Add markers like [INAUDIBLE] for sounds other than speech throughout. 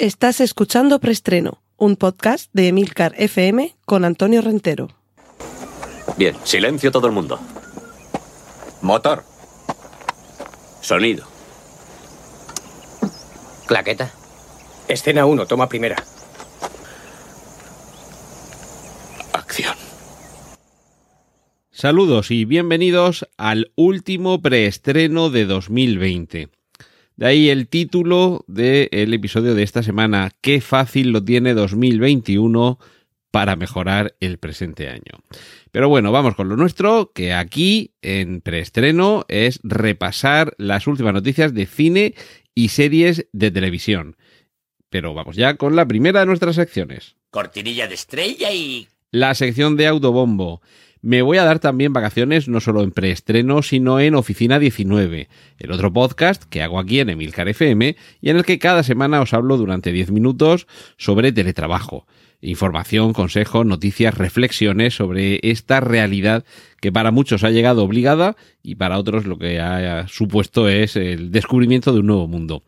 Estás escuchando Preestreno, un podcast de Emilcar FM con Antonio Rentero. Bien, silencio todo el mundo. Motor. Sonido. Claqueta. Escena 1, toma primera. Acción. Saludos y bienvenidos al último preestreno de 2020. De ahí el título del episodio de esta semana, Qué fácil lo tiene 2021 para mejorar el presente año. Pero bueno, vamos con lo nuestro, que aquí en preestreno es repasar las últimas noticias de cine y series de televisión. Pero vamos ya con la primera de nuestras secciones. Cortinilla de estrella y... La sección de autobombo. Me voy a dar también vacaciones no solo en preestreno, sino en Oficina 19, el otro podcast que hago aquí en Emilcar FM y en el que cada semana os hablo durante 10 minutos sobre teletrabajo. Información, consejos, noticias, reflexiones sobre esta realidad que para muchos ha llegado obligada y para otros lo que ha supuesto es el descubrimiento de un nuevo mundo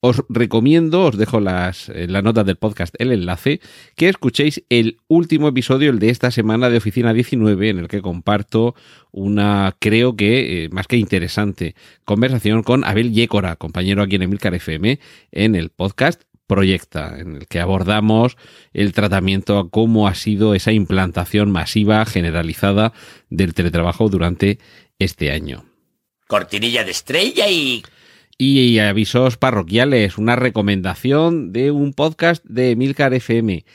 os recomiendo, os dejo las, en las notas del podcast el enlace, que escuchéis el último episodio, el de esta semana de Oficina 19, en el que comparto una, creo que, eh, más que interesante, conversación con Abel Yécora, compañero aquí en Emilcar FM, en el podcast Proyecta, en el que abordamos el tratamiento a cómo ha sido esa implantación masiva, generalizada del teletrabajo durante este año. Cortinilla de estrella y... Y avisos parroquiales, una recomendación de un podcast de Emilcar FM.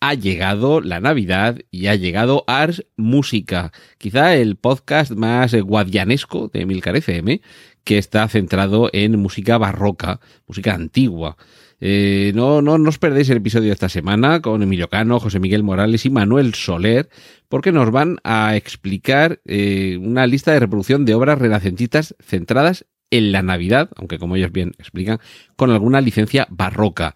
Ha llegado la Navidad y ha llegado Ars Música, quizá el podcast más guadianesco de Emilcar FM, que está centrado en música barroca, música antigua. Eh, no, no, no os perdéis el episodio de esta semana con Emilio Cano, José Miguel Morales y Manuel Soler, porque nos van a explicar eh, una lista de reproducción de obras renacentistas centradas en la Navidad, aunque como ellos bien explican, con alguna licencia barroca.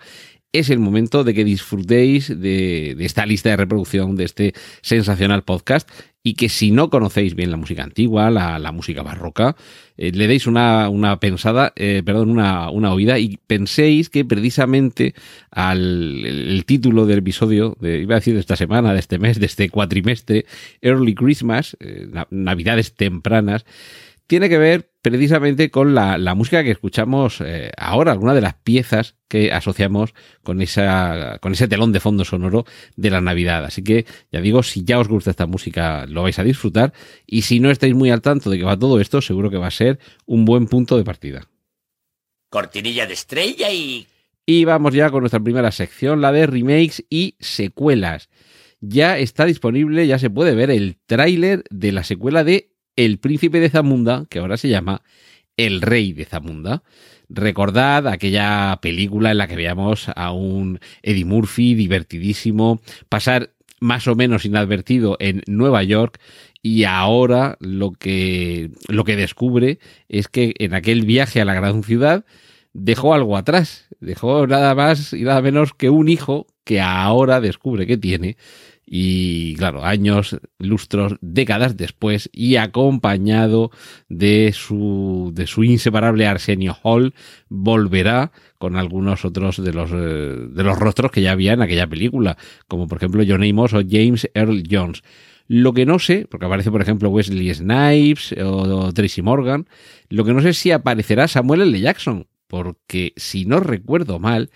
Es el momento de que disfrutéis de, esta lista de reproducción de este sensacional podcast y que si no conocéis bien la música antigua, la, música barroca, eh, le deis una, pensada, eh, perdón, una, una, oída y penséis que precisamente al el, título del episodio, de, iba a decir de esta semana, de este mes, de este cuatrimestre, Early Christmas, eh, Navidades tempranas, tiene que ver precisamente con la, música que escuchamos eh, ahora, alguna de las piezas que asociamos con, esa, con ese telón de fondo sonoro de la Navidad. Así que ya digo, si ya os gusta esta música, lo vais a disfrutar. Y si no estáis muy al tanto de que va todo esto, seguro que va a ser un buen punto de partida. Cortinilla de estrella y... Y vamos ya con nuestra primera sección, la de remakes y secuelas. Ya está disponible, ya se puede ver el tráiler de la secuela de el príncipe de Zamunda, que ahora se llama El rey de Zamunda. Recordad aquella película en la que veíamos a un Eddie Murphy divertidísimo pasar más o menos inadvertido en Nueva York y ahora lo que, lo que descubre es que en aquel viaje a la gran ciudad dejó algo atrás, dejó nada más y nada menos que un hijo que ahora descubre que tiene y claro, años, lustros, décadas después y acompañado de su, de su inseparable Arsenio Hall, volverá con algunos otros de los, eh, de los rostros que ya había en aquella película, como por ejemplo John Amos o James Earl Jones. Lo que no sé, porque aparece por ejemplo Wesley Snipes o Tracy Morgan, lo que no sé si aparecerá Samuel L. Jackson, porque si no recuerdo mal,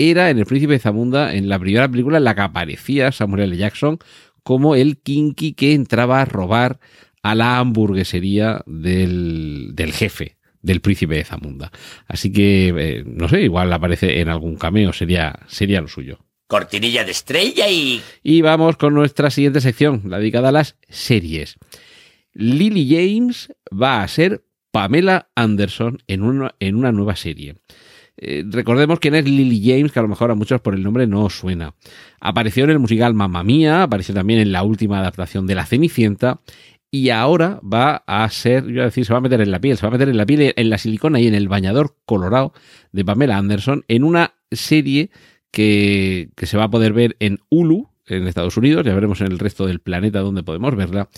era en El Príncipe de Zamunda, en la primera película en la que aparecía Samuel L. Jackson como el kinky que entraba a robar a la hamburguesería del, jefe del príncipe de Zamunda. Así que, eh, no sé, igual aparece en algún cameo, sería, sería lo suyo. Cortinilla de estrella y... Y vamos con nuestra siguiente sección, la dedicada a las series. Lily James va a ser Pamela Anderson en una, en una nueva serie. Eh, recordemos quién es Lily James, que a lo mejor a muchos por el nombre no os suena. Apareció en el musical Mamma Mía, apareció también en la última adaptación de La Cenicienta, y ahora va a ser, yo iba a decir, se va a meter en la piel, se va a meter en la piel, en la silicona y en el bañador colorado de Pamela Anderson en una serie que, que se va a poder ver en Hulu, en Estados Unidos, ya veremos en el resto del planeta donde podemos verla,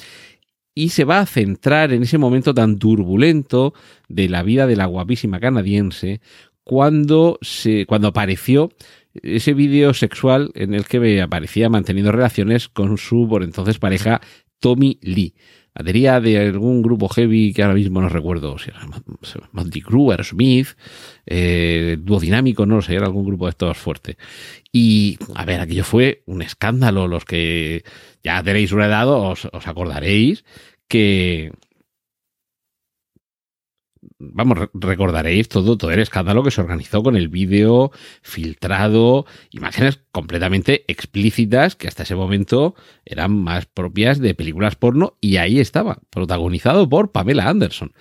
y se va a centrar en ese momento tan turbulento de la vida de la guapísima canadiense cuando, se, cuando apareció ese vídeo sexual en el que aparecía manteniendo relaciones con su por entonces pareja Tommy Lee. Batería de algún grupo heavy que ahora mismo no recuerdo, si era Monty Crew, Smith, eh, Dúo Dinámico, no lo sé, era algún grupo de estos fuertes. Y, a ver, aquello fue un escándalo. Los que ya tenéis una edad os acordaréis que, vamos, recordaréis todo, todo el escándalo que se organizó con el vídeo filtrado, imágenes completamente explícitas que hasta ese momento eran más propias de películas porno y ahí estaba, protagonizado por Pamela Anderson.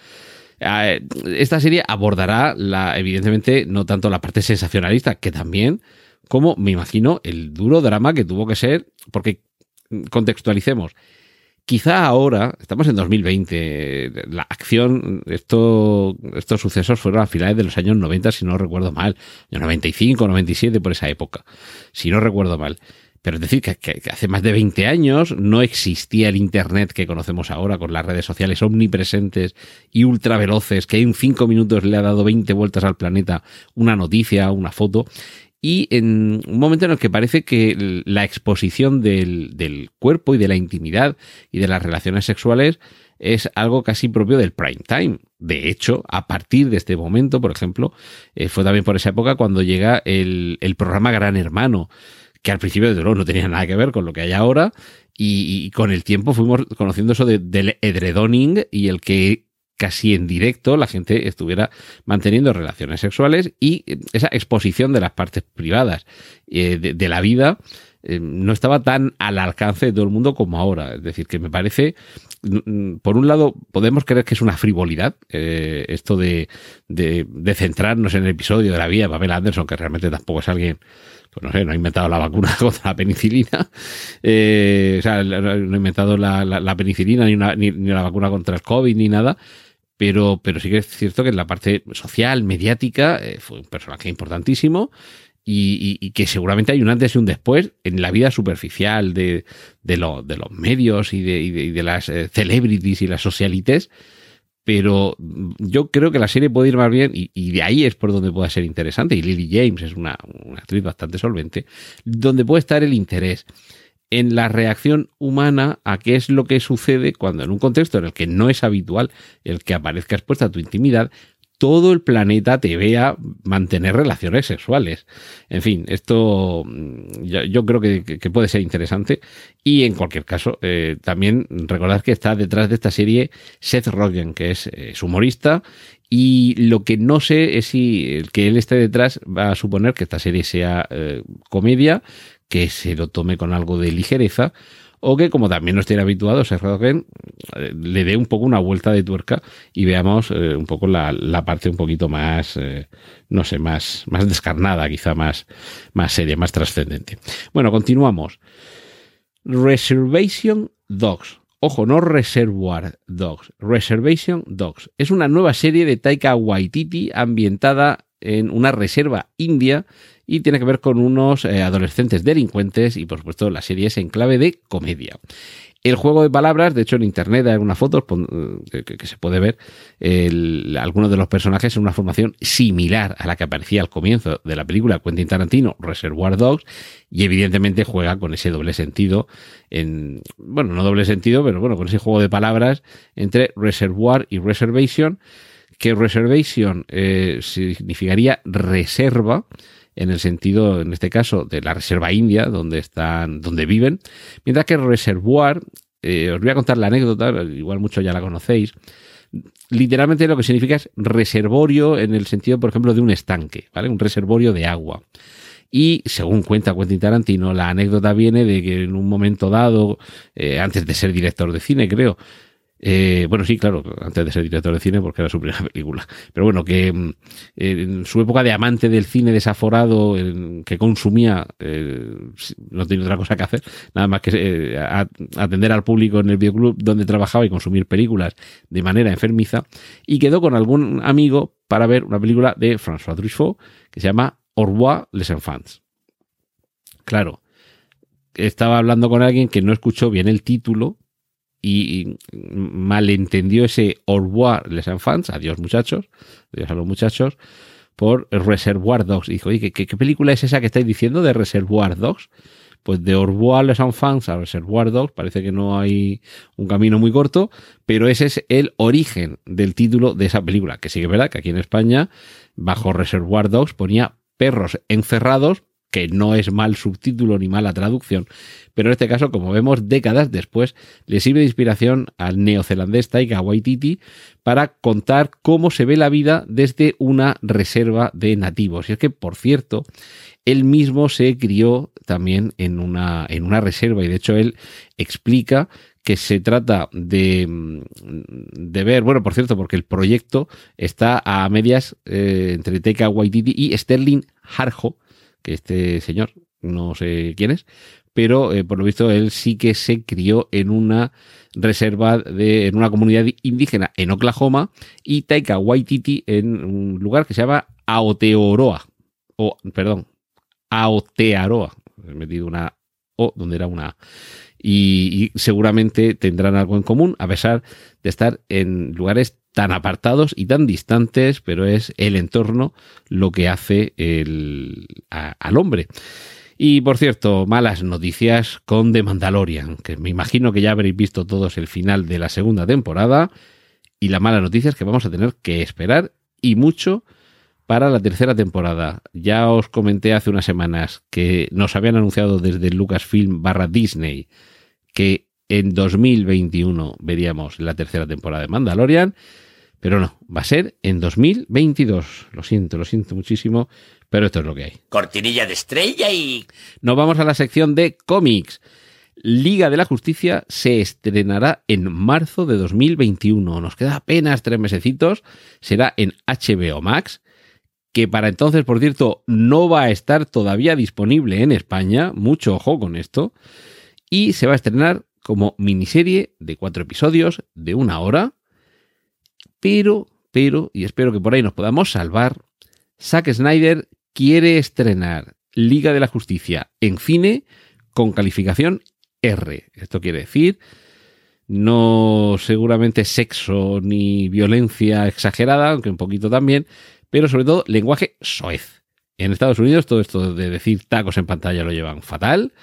Eh, esta serie abordará la, evidentemente, no tanto la parte sensacionalista, que también, como me imagino, el duro drama que tuvo que ser, porque contextualicemos, Quizá ahora, estamos en 2020, la acción, esto, estos sucesos fueron a finales de los años 90, si no recuerdo mal, 95, 97, por esa época, si no recuerdo mal. Pero es decir, que, que, hace más de 20 años no existía el Internet que conocemos ahora, con las redes sociales omnipresentes y ultra veloces, que en 5 minutos le ha dado 20 vueltas al planeta una noticia, una foto y en un momento en el que parece que la exposición del, del, cuerpo y de la intimidad y de las relaciones sexuales es algo casi propio del prime time. De hecho, a partir de este momento, por ejemplo, eh, fue también por esa época cuando llega el, el programa Gran Hermano, que al principio de luego no tenía nada que ver con lo que hay ahora, y, con el tiempo fuimos conociendo eso de, del edredoning y el que casi en directo la gente estuviera manteniendo relaciones sexuales y esa exposición de las partes privadas eh, de, la vida eh, no estaba tan al alcance de todo el mundo como ahora. Es decir, que me parece, por un lado, podemos creer que es una frivolidad eh, esto de, de, centrarnos en el episodio de la vida de Pamela Anderson, que realmente tampoco es alguien pues no sé, no ha inventado la vacuna [LAUGHS] contra la penicilina, eh, o sea, no ha inventado la penicilina ni, una, ni, ni, la vacuna contra el COVID ni nada, pero, pero sí que es cierto que en la parte social, mediática, eh, fue un personaje importantísimo y, y, y, que seguramente hay un antes y un después en la vida superficial de, de, lo, de los medios y de, de, de las eh, celebrities y las socialites. Pero yo creo que la serie puede ir más bien y, y, de ahí es por donde pueda ser interesante. Y Lily James es una, una actriz bastante solvente, donde puede estar el interés en la reacción humana a qué es lo que sucede cuando en un contexto en el que no es habitual el que aparezca expuesta tu intimidad, todo el planeta te vea mantener relaciones sexuales. En fin, esto mm, yo, creo que, puede ser interesante. Y en cualquier caso, eh, también recordad que está detrás de esta serie Seth Rogen, que es, es humorista. Y lo que no sé es si el que él esté detrás va a suponer que esta serie sea eh, comedia, que se lo tome con algo de ligereza o que como también no estén habituados, Seth Rogen le dé un poco una vuelta de tuerca y veamos eh, un poco la, la, parte un poquito más, eh, no sé, más, más descarnada, quizá más, más seria, más trascendente. Bueno, continuamos. Reservation Dogs. Ojo, no Reservoir Dogs, Reservation Dogs. Es una nueva serie de Taika Waititi ambientada en una reserva india y tiene que ver con unos eh, adolescentes delincuentes y por supuesto la serie es en clave de comedia. El juego de palabras, de hecho en internet hay algunas fotos que, que, se puede ver algunos de los personajes en una formación similar a la que aparecía al comienzo de la película Quentin Tarantino, Reservoir Dogs, y evidentemente juega con ese doble sentido, en, bueno, no doble sentido, pero bueno, con ese juego de palabras entre Reservoir y Reservation, que Reservation eh, significaría reserva, en el sentido, en este caso, de la reserva india, donde están, donde viven, mientras que reservoir, eh, os voy a contar la anécdota, igual mucho ya la conocéis, literalmente lo que significa es reservorio en el sentido, por ejemplo, de un estanque, ¿vale? Un reservorio de agua. Y según cuenta Quentin Tarantino, la anécdota viene de que en un momento dado, eh, antes de ser director de cine, creo, eh, bueno, sí, claro, antes de ser director de cine, porque era su primera [LAUGHS] película. Pero bueno, que mm, en su época de amante del cine desaforado, en, que consumía, eh, no tenía otra cosa que hacer, nada más que eh, atender al público en el videoclub donde trabajaba y consumir películas de manera enfermiza, y quedó con algún amigo para ver una película de François Truffaut que se llama Au les enfants. Claro, estaba hablando con alguien que no escuchó bien el título y malentendió ese au revoir les enfants, adiós muchachos, adiós a los muchachos, por Reservoir Dogs. Dijo, oye, ¿qué, qué película es esa que estáis diciendo de Reservoir Dogs? Pues de Orbois Les Enfants a Reservoir Dogs, parece que no hay un camino muy corto, pero ese es el origen del título de esa película, que sí que es verdad que aquí en España, bajo Reservoir Dogs, ponía perros encerrados, que no es mal subtítulo ni mala traducción, pero en este caso, como vemos, décadas después, le sirve de inspiración al neozelandés Taika Waititi para contar cómo se ve la vida desde una reserva de nativos. Y es que, por cierto, él mismo se crió también en una, en una reserva y de hecho él explica que se trata de, de ver, bueno, por cierto, porque el proyecto está a medias eh, entre Taika Waititi y Sterling Harjo, que este señor no sé quién es, pero eh, por lo visto él sí que se crió en una reserva de en una comunidad indígena en Oklahoma y Taika Waititi en un lugar que se llama Aotearoa o perdón Aotearoa he metido una O donde era una A. y, seguramente tendrán algo en común a pesar de estar en lugares tan apartados y tan distantes, pero es el entorno lo que hace el, al hombre. Y por cierto, malas noticias con The Mandalorian, que me imagino que ya habréis visto todos el final de la segunda temporada. Y la mala noticia es que vamos a tener que esperar y mucho para la tercera temporada. Ya os comenté hace unas semanas que nos habían anunciado desde Lucasfilm barra Disney que en 2021 veríamos la tercera temporada de Mandalorian, pero no, va a ser en 2022. Lo siento, lo siento muchísimo, pero esto es lo que hay. Cortinilla de estrella y... Nos vamos a la sección de cómics. Liga de la Justicia se estrenará en marzo de 2021. Nos queda apenas tres mesecitos. Será en HBO Max, que para entonces, por cierto, no va a estar todavía disponible en España. Mucho ojo con esto. Y se va a estrenar como miniserie de cuatro episodios de una hora. Pero, pero, y espero que por ahí nos podamos salvar, Zack Snyder quiere estrenar Liga de la Justicia en cine con calificación R. Esto quiere decir no seguramente sexo ni violencia exagerada, aunque un poquito también, pero sobre todo lenguaje soez. En Estados Unidos todo esto de decir tacos en pantalla lo llevan fatal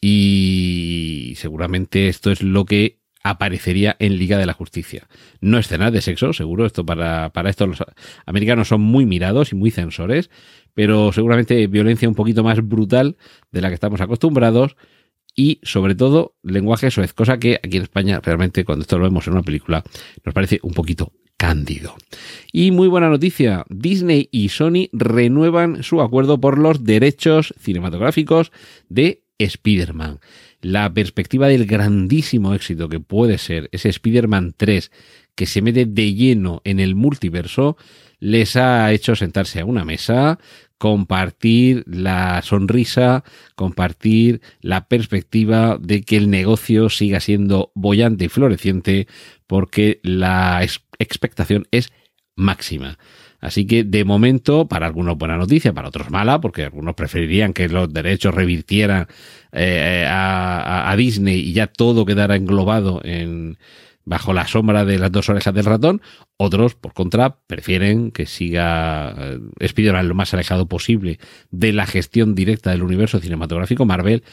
y seguramente esto es lo que aparecería en Liga de la Justicia. No escenas de sexo, seguro, esto para, para esto los americanos son muy mirados y muy censores, pero seguramente violencia un poquito más brutal de la que estamos acostumbrados y sobre todo lenguaje soez, cosa que aquí en España realmente cuando esto lo vemos en una película nos parece un poquito cándido. Y muy buena noticia, Disney y Sony renuevan su acuerdo por los derechos cinematográficos de Spider-Man. La perspectiva del grandísimo éxito que puede ser ese Spider-Man 3 que se mete de lleno en el multiverso les ha hecho sentarse a una mesa, compartir la sonrisa, compartir la perspectiva de que el negocio siga siendo bollante y floreciente porque la ex- expectación es máxima. Así que de momento, para algunos buena noticia, para otros mala, porque algunos preferirían que los derechos revirtieran eh, a, a- a Disney y ya todo quedara englobado en bajo la sombra de las dos orejas del ratón. Otros, por contra, prefieren que siga eh, Spider-Man lo más alejado posible de la gestión directa del universo cinematográfico Marvel.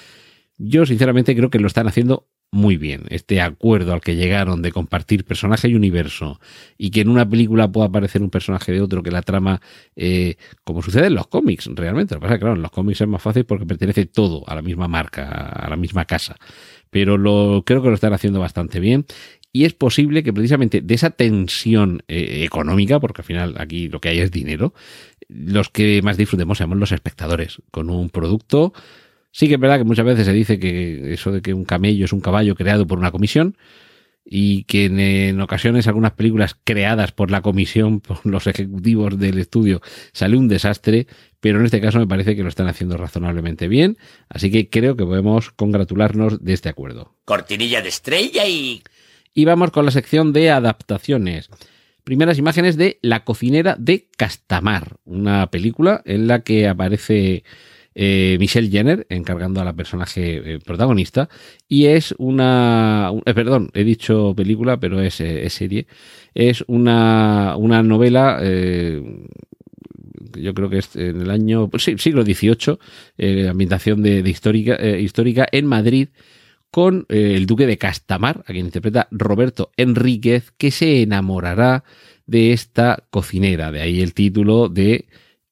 Yo sinceramente creo que lo están haciendo muy bien. Este acuerdo al que llegaron de compartir personaje y universo y que en una película pueda aparecer un personaje de otro que la trama, eh, como sucede en los cómics, realmente. Lo que pasa es que, claro, en los cómics es más fácil porque pertenece todo a la misma marca, a la misma casa. Pero lo, creo que lo están haciendo bastante bien. Y es posible que precisamente de esa tensión eh, económica, porque al final aquí lo que hay es dinero, los que más disfrutemos seamos los espectadores, con un producto Sí que es verdad que muchas veces se dice que eso de que un camello es un caballo creado por una comisión y que en, en ocasiones algunas películas creadas por la comisión, [LAUGHS] por los ejecutivos del estudio, sale un desastre, pero en este caso me parece que lo están haciendo razonablemente bien, así que creo que podemos congratularnos de este acuerdo. Cortinilla de estrella y... Y vamos con la sección de adaptaciones. Primeras imágenes de La cocinera de Castamar, una película en la que aparece eh, Michelle Jenner encargando a la personaje eh, protagonista y es una un- eh, perdón he dicho película pero es, serie es una, una novela yo creo que es en el año, pues sí, siglo XVIII, ambientación de, histórica, histórica en Madrid, con el duque de Castamar, a quien interpreta Roberto Enríquez, que se enamorará de esta cocinera, de ahí el título de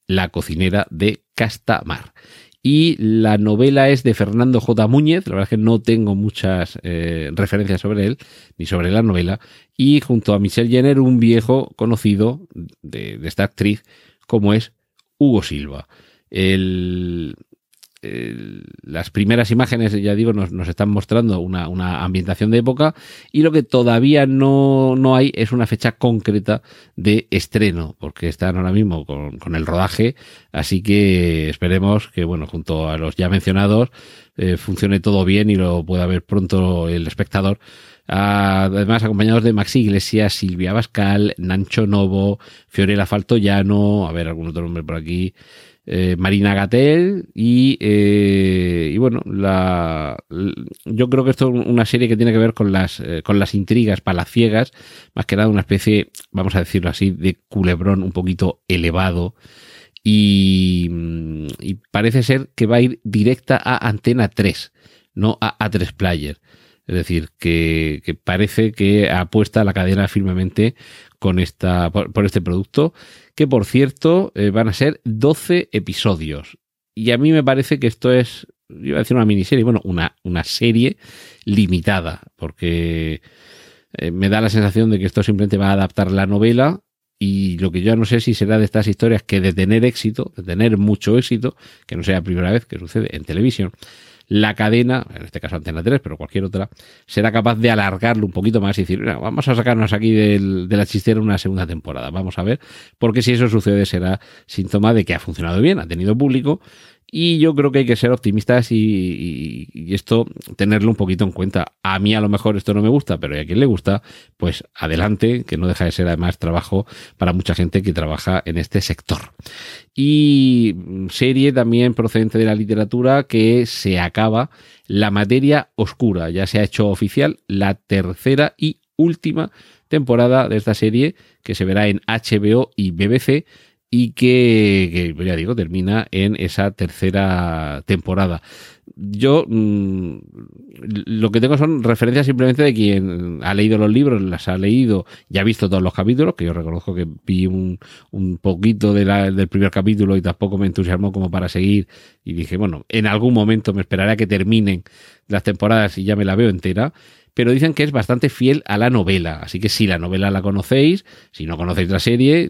La cocinera de Castamar. Y la novela es de Fernando J. Múñez, la verdad es que no tengo muchas eh, referencias sobre él, ni sobre la novela, y junto a Michelle Jenner, un viejo conocido de esta actriz, como es Hugo Silva. El, las primeras imágenes, ya digo, nos, nos están mostrando una, una, ambientación de época y lo que todavía no, no, hay es una fecha concreta de estreno, porque están ahora mismo con, con el rodaje, así que esperemos que, bueno, junto a los ya mencionados, eh, funcione todo bien y lo pueda ver pronto el espectador. Además, acompañados de Maxi Iglesias, Silvia Bascal, Nancho Novo, Fiorella Faltoyano, a ver, algún otro nombre por aquí, eh, Marina Gatel y, eh, y bueno, la, yo creo que esto es una serie que tiene que ver con las, eh, con las intrigas palaciegas, más que nada una especie, vamos a decirlo así, de culebrón un poquito elevado. Y, y parece ser que va a ir directa a Antena 3, no a A3 Player. Es decir, que, parece que apuesta la cadena firmemente con esta, por, por este producto, que por cierto eh, van a ser 12 episodios. Y a mí me parece que esto es, iba a decir una miniserie, bueno, una, una serie limitada, porque eh, me da la sensación de que esto simplemente va a adaptar la novela y lo que yo no sé si será de estas historias que de tener éxito, de tener mucho éxito, que no sea la primera vez que sucede en televisión, la cadena, en este caso Antena 3, pero cualquier otra, será capaz de alargarlo un poquito más y decir, vamos a sacarnos aquí del, de la chistera una segunda temporada. Vamos a ver, porque si eso sucede será síntoma de que ha funcionado bien, ha tenido público y yo creo que hay que ser optimistas y, esto tenerlo un poquito en cuenta. A mí a lo mejor esto no me gusta, pero a quien le gusta, pues adelante, que no deja de ser además trabajo para mucha gente que trabaja en este sector. Y serie también procedente de la literatura que se acaba la materia oscura. Ya se ha hecho oficial la tercera y última temporada de esta serie que se verá en HBO y BBC y que, ya digo, termina en esa tercera temporada. Yo mmm, lo que tengo son referencias simplemente de quien ha leído los libros, las ha leído, ya ha visto todos los capítulos, que yo reconozco que vi un, un poquito del primer capítulo y tampoco me entusiasmó como para seguir y dije, bueno, en algún momento me esperaré a que terminen las temporadas y ya me la veo entera pero dicen que es bastante fiel a la novela. Así que si la novela la conocéis, si no conocéis la serie,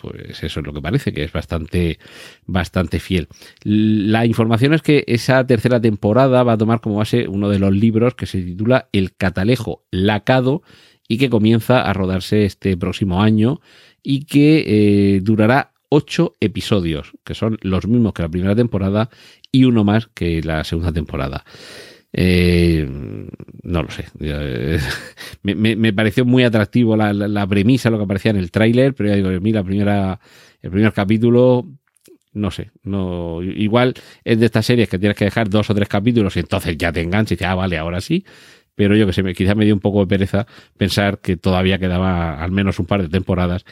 pues eso es lo que parece, que es bastante, bastante fiel. La información es que esa tercera temporada va a tomar como base uno de los libros que se titula El Catalejo Lacado y que comienza a rodarse este próximo año y que eh, durará ocho episodios, que son los mismos que la primera temporada y uno más que la segunda temporada. Eh, no lo sé. Eh, [LAUGHS] me, me, pareció muy atractivo la, la, premisa, lo que aparecía en el tráiler, pero ya digo, mira, la primera, el primer capítulo, no sé, no, igual es de estas series que tienes que dejar dos o tres capítulos y entonces ya te enganchas y dices, ah, vale, ahora sí. Pero yo que sé, me, quizá me dio un poco de pereza pensar que todavía quedaba al menos un par de temporadas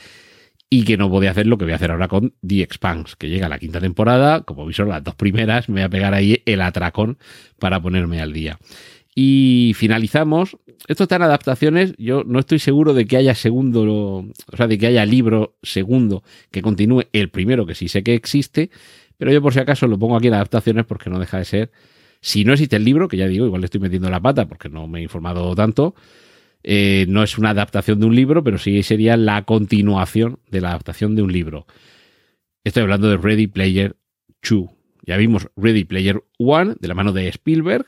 y que no podía hacer lo que voy a hacer ahora con The Expanse, que llega la quinta temporada, como vi las dos primeras, me voy a pegar ahí el atracón para ponerme al día. Y finalizamos. Esto está en adaptaciones. Yo no estoy seguro de que haya segundo, o sea, de que haya libro segundo que continúe el primero, que sí sé que existe, pero yo por si acaso lo pongo aquí en adaptaciones porque no deja de ser. Si no existe el libro, que ya digo, igual le estoy metiendo la pata porque no me he informado tanto, eh, no es una adaptación de un libro, pero sí sería la continuación de la adaptación de un libro. Estoy hablando de Ready Player 2. Ya vimos Ready Player 1 de la mano de Spielberg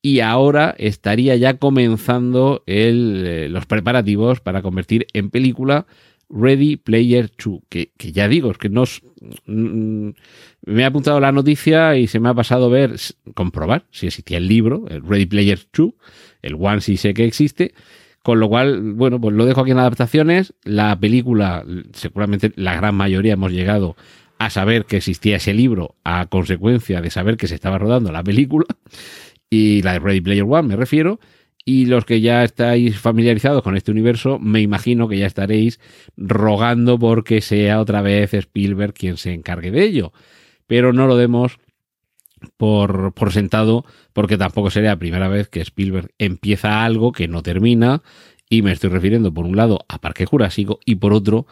y ahora estaría ya comenzando eh, los preparativos para convertir en película Ready Player 2, que, que, ya digo, es que no mm, me ha apuntado la noticia y se me ha pasado ver, comprobar si existía el libro, el Ready Player 2, el One sí sé que existe, con lo cual, bueno, pues lo dejo aquí en adaptaciones. La película, seguramente la gran mayoría hemos llegado a saber que existía ese libro a consecuencia de saber que se estaba rodando la película. Y la de Ready Player One, me refiero. Y los que ya estáis familiarizados con este universo, me imagino que ya estaréis rogando porque sea otra vez Spielberg quien se encargue de ello. Pero no lo demos por, por sentado, porque tampoco sería la primera vez que Spielberg empieza algo que no termina. Y me estoy refiriendo, por un lado, a Parque Jurásico y por otro,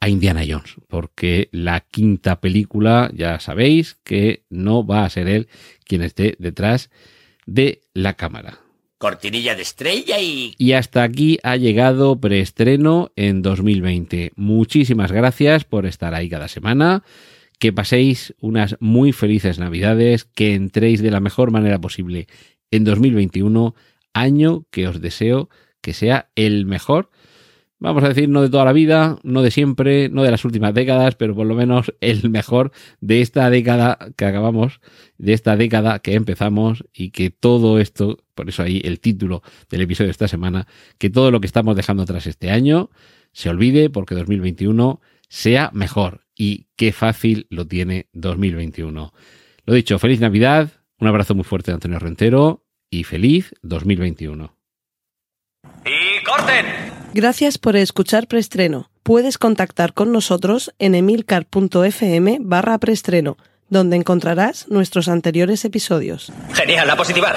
a Indiana Jones, porque la quinta película, ya sabéis que no va a ser él quien esté detrás de la cámara. Cortinilla de estrella y... Y hasta aquí ha llegado preestreno en 2020. Muchísimas gracias por estar ahí cada semana. Que paséis unas muy felices navidades, que entréis de la mejor manera posible en 2021, año que os deseo que sea el mejor vamos a decir, no de toda la vida, no de siempre, no de las últimas décadas, pero por lo menos el mejor de esta década que acabamos, de esta década que empezamos y que todo esto, por eso ahí el título del episodio de esta semana, que todo lo que estamos dejando atrás este año se olvide porque 2021 sea mejor. Y qué fácil lo tiene 2021. Lo dicho, feliz Navidad, un abrazo muy fuerte de Antonio Rentero y feliz 2021. ¡Y corten! Gracias por escuchar Preestreno. Puedes contactar con nosotros en emilcar.fm barra preestreno, donde encontrarás nuestros anteriores episodios. Genial, la positivar.